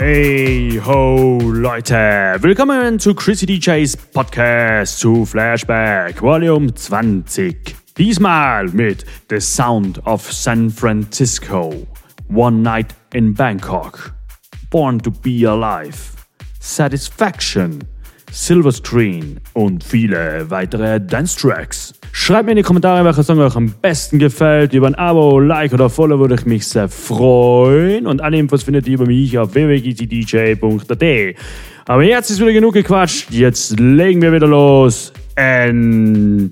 Hey ho Leute, willkommen zu Chrisi DJs Podcast zu Flashback Volume 20. Diesmal mit The Sound of San Francisco, One Night in Bangkok, Born to Be Alive, Satisfaction, Silver Screen und viele weitere Dance-Tracks. Schreibt mir in die Kommentare, welcher Song euch am besten gefällt. Über ein Abo, Like oder Follow würde ich mich sehr freuen. Und alle Infos findet ihr über mich auf www.dj.at. Aber jetzt ist wieder genug gequatscht. Jetzt legen wir wieder los. Enjoy!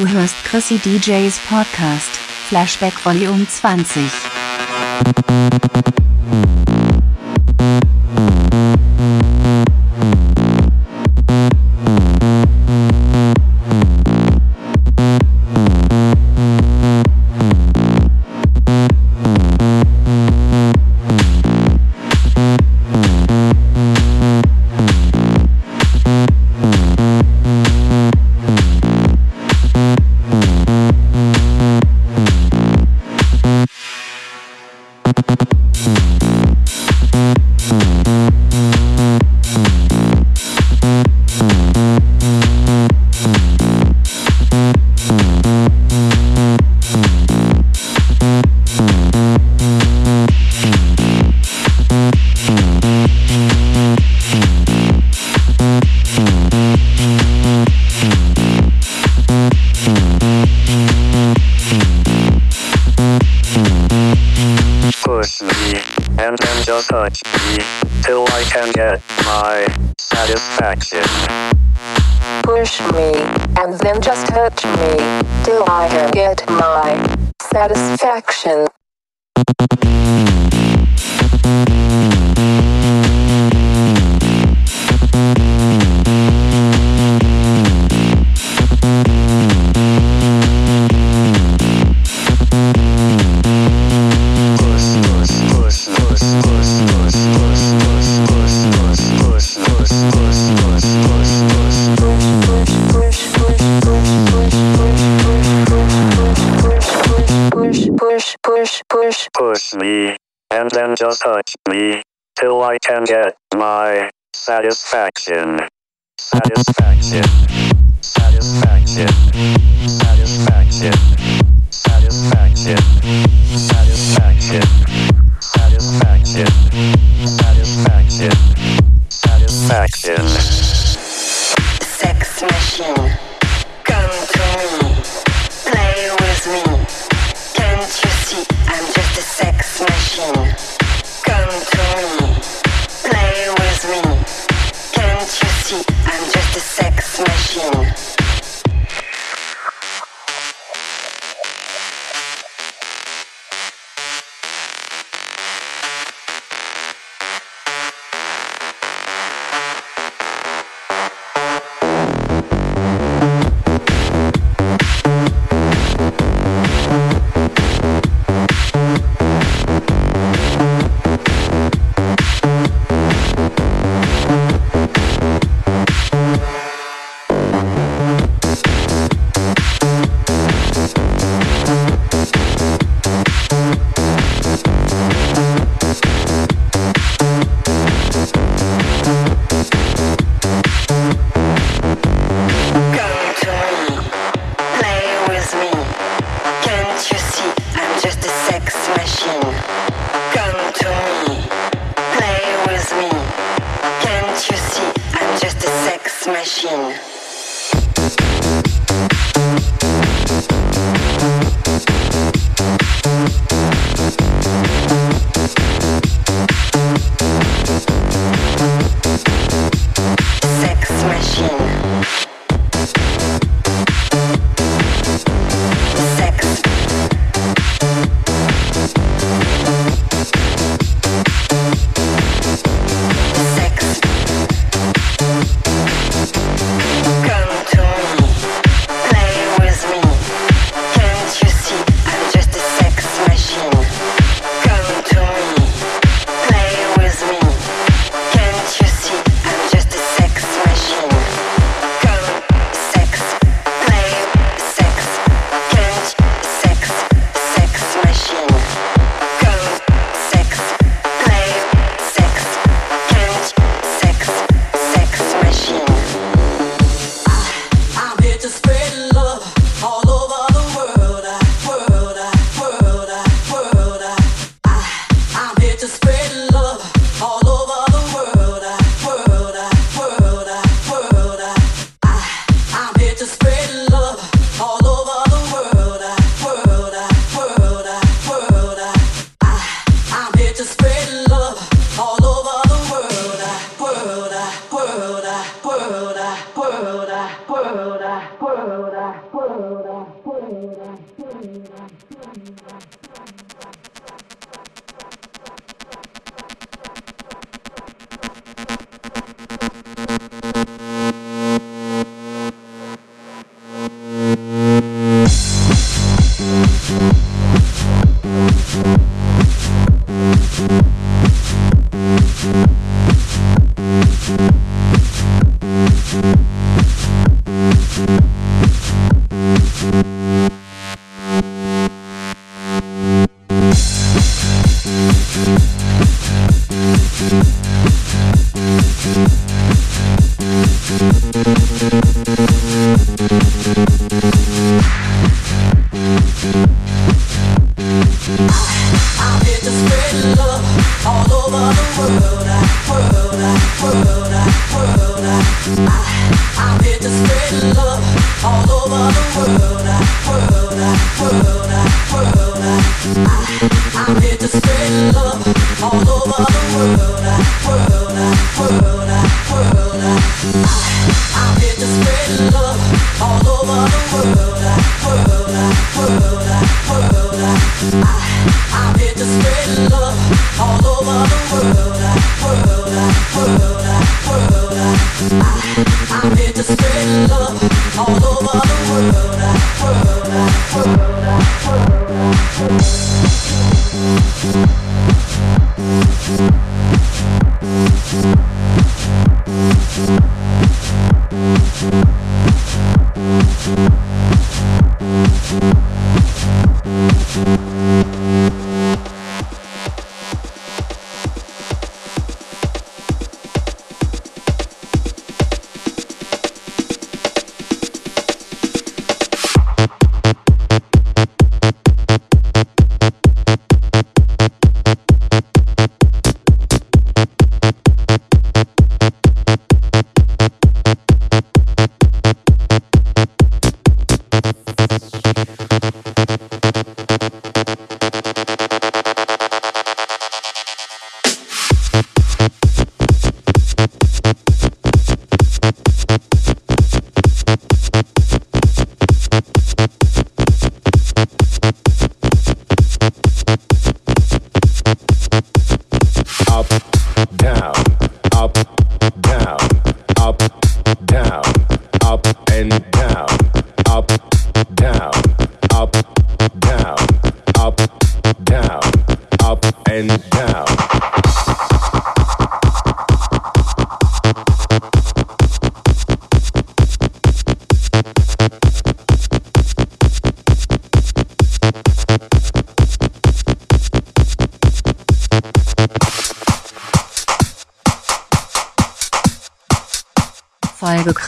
Du hörst Chrissy DJs Podcast, Flashback Volume 20. satisfaction. touch me till I can get my satisfaction. Satisfaction. Satisfaction. Satisfaction. Satisfaction. Satisfaction. Satisfaction. Satisfaction. Satisfaction. Sex machine.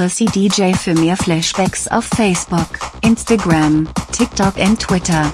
Chrisi DJ für mehr Flashbacks auf Facebook, Instagram, TikTok und Twitter.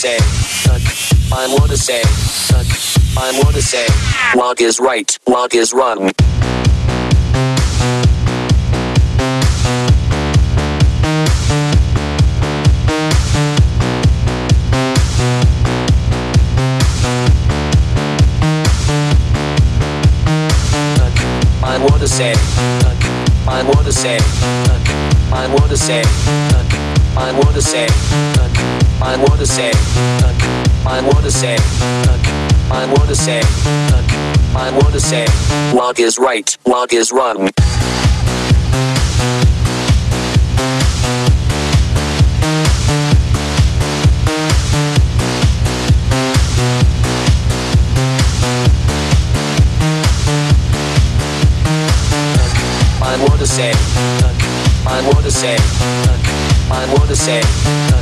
Say, I wanna say, I wanna say, log is right, log is wrong. I wanna say, I wanna say, I wanna say, I wanna say, I wanna say, I wanna say, I wanna say, I wanna say, log is right, log is wrong. What to say. Mind what to say. Mind what to say. Mind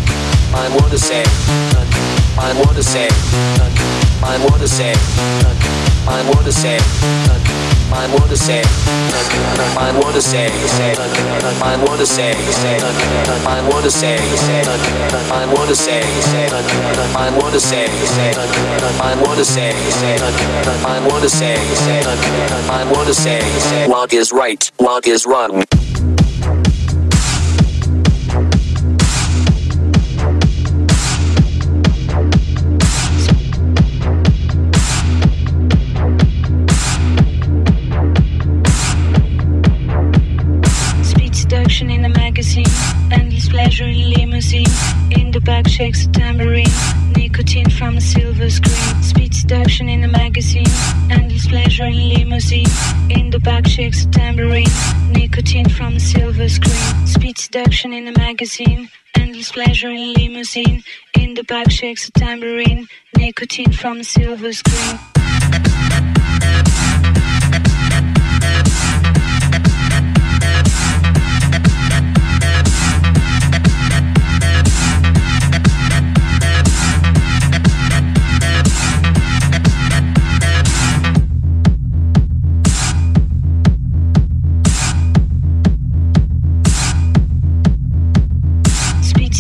what to say. What to say. What to say. What to say. What to say. What to say. What to say. What to say. What to say. Mind what to say. Mind what to say. Mind what to say. Mind what to say. Log is right. Log is wrong. Shakes a tambourine, nicotine from a silver screen. Speed seduction in a magazine, endless pleasure in limousine. In the back shakes a tambourine, nicotine from a silver screen. Speed seduction in a magazine, endless pleasure in limousine. In the back shakes a tambourine, nicotine from a silver screen.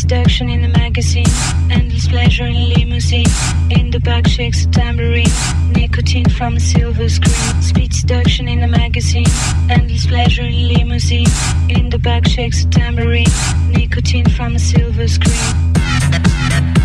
Seduction in the magazine, endless pleasure in limousine. In the back shakes a tambourine, nicotine from a silver screen. Speed seduction in the magazine, endless pleasure in limousine. In the back shakes a tambourine, nicotine from a silver screen.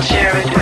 I'll share it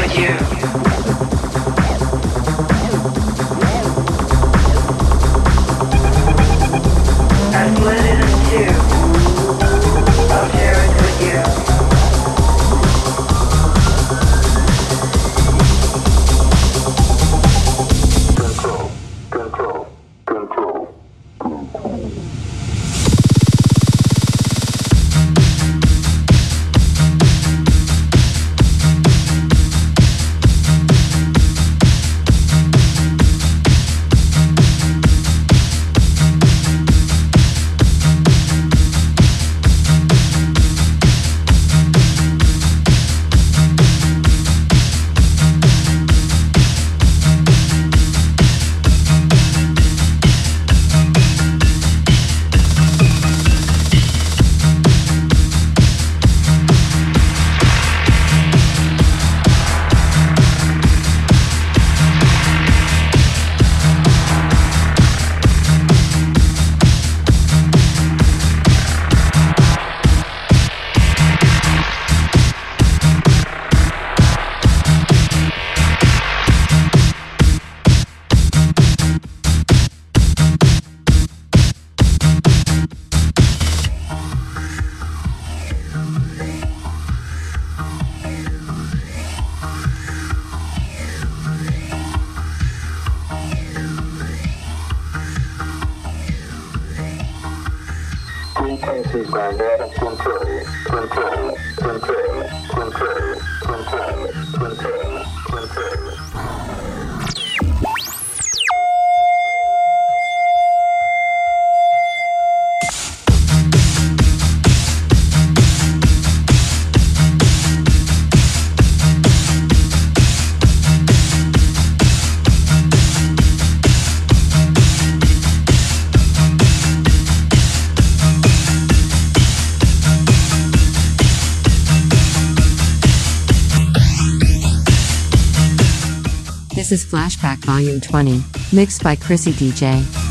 control. Control. Control. Flashback Volume 20, mixed by Chrisi DJ.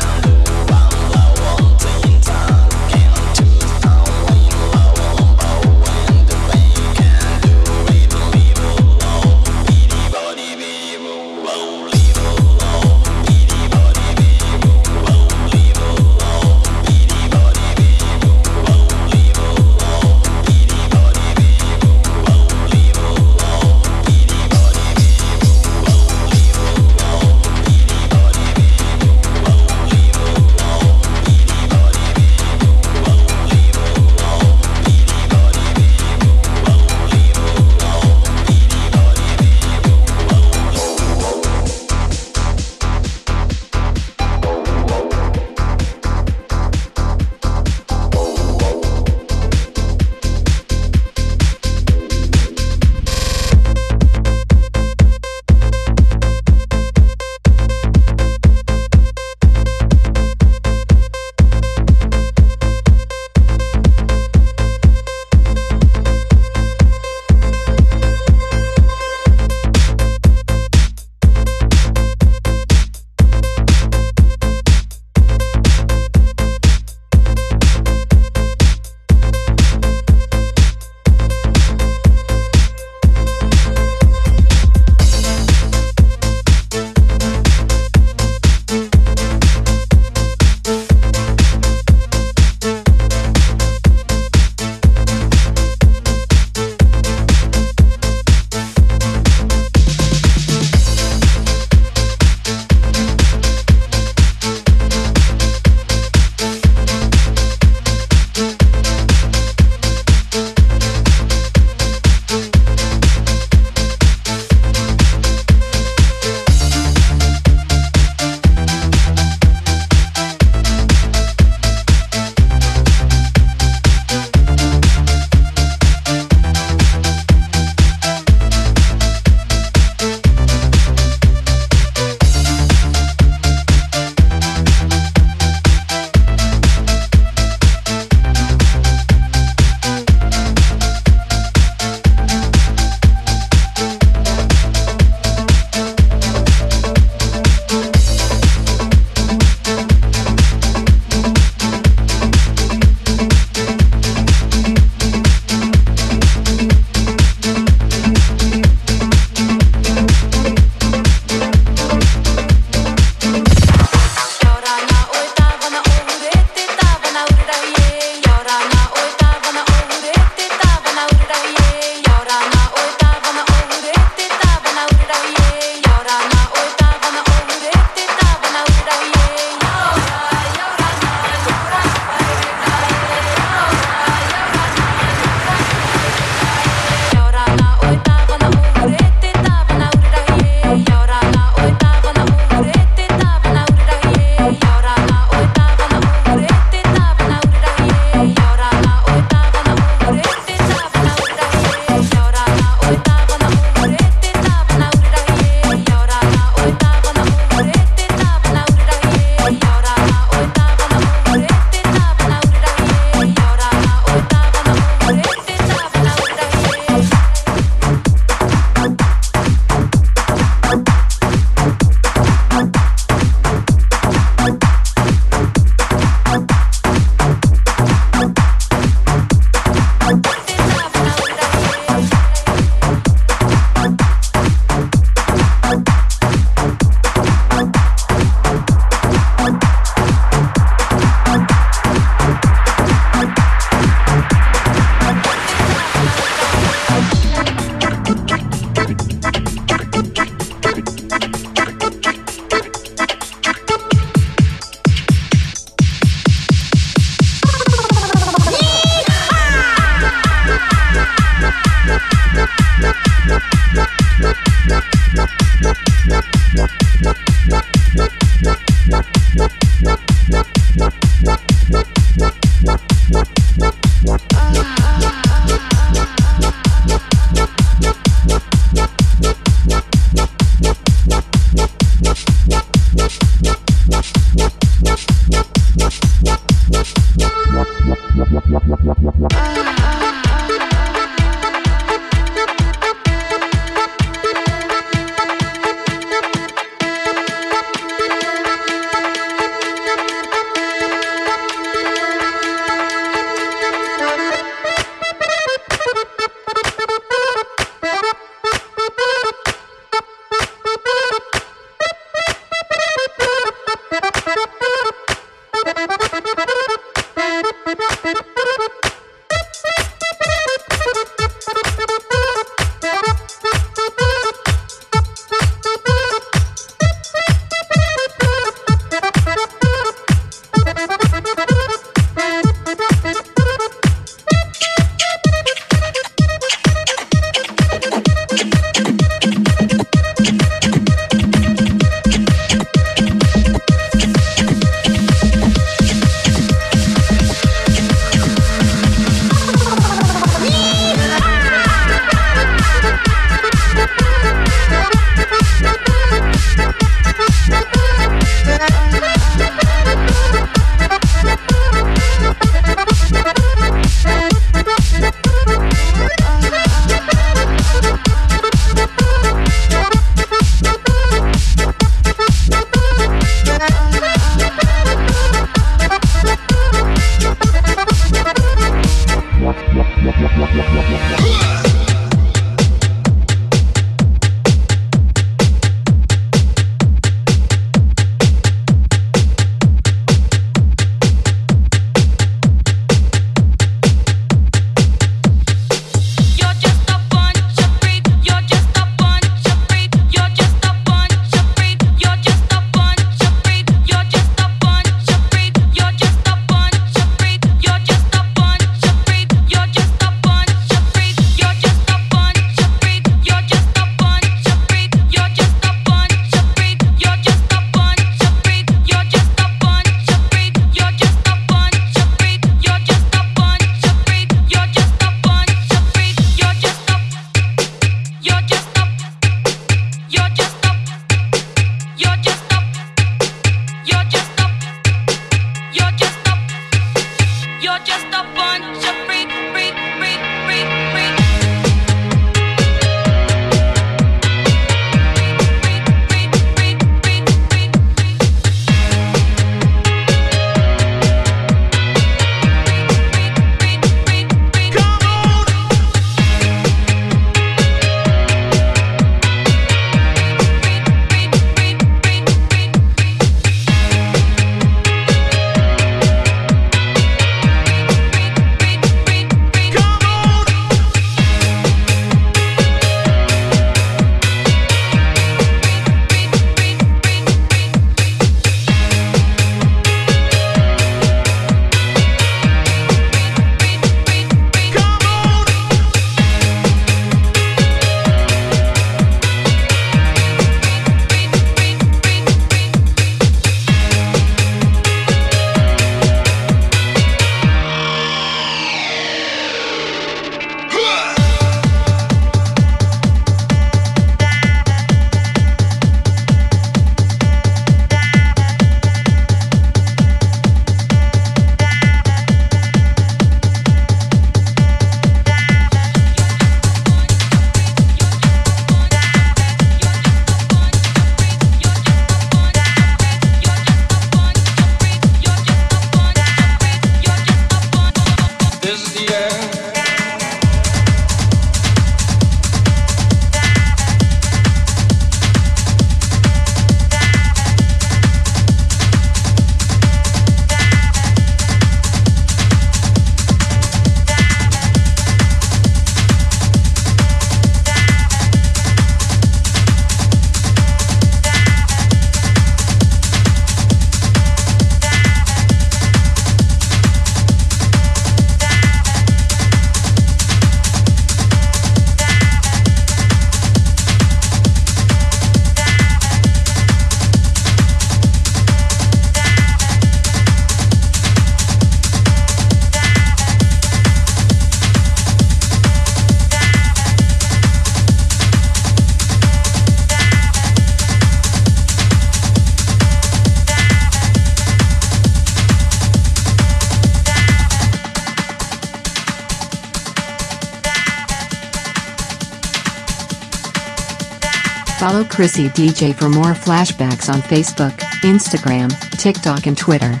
Follow Chrisi DJ for more flashbacks on Facebook, Instagram, TikTok, and Twitter.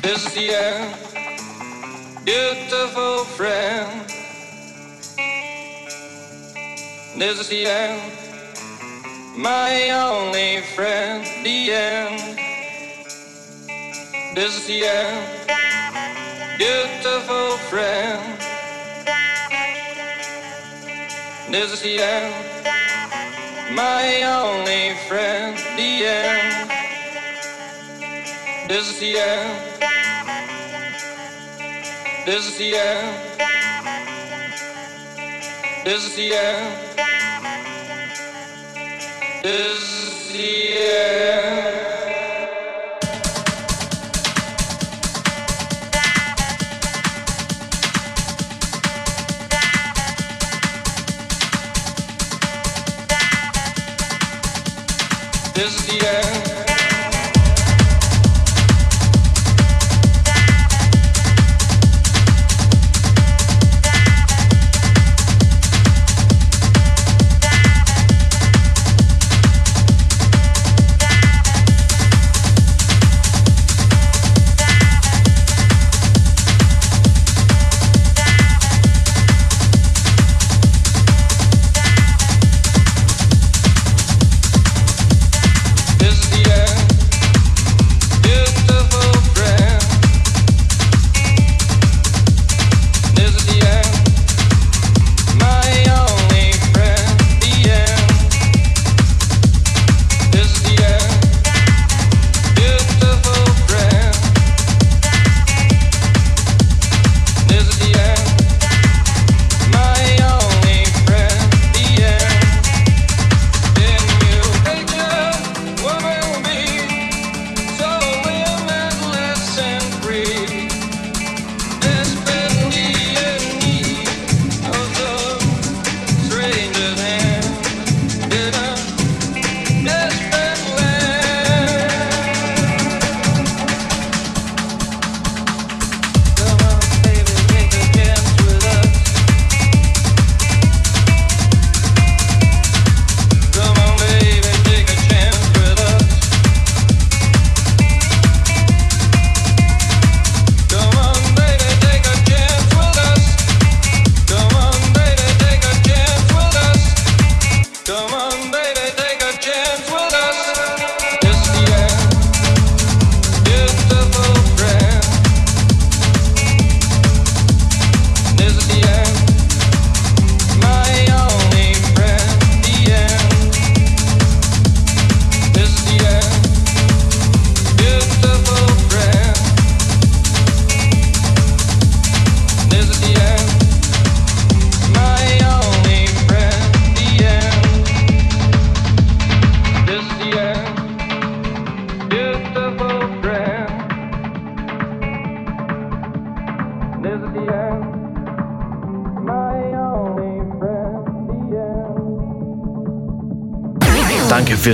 This is the end, beautiful friend. This is the end, my only friend. The end. This is the end, beautiful friend. This is the end, my only friend. The end. This is the end. This is the end. This is the end. This is the end. Is the.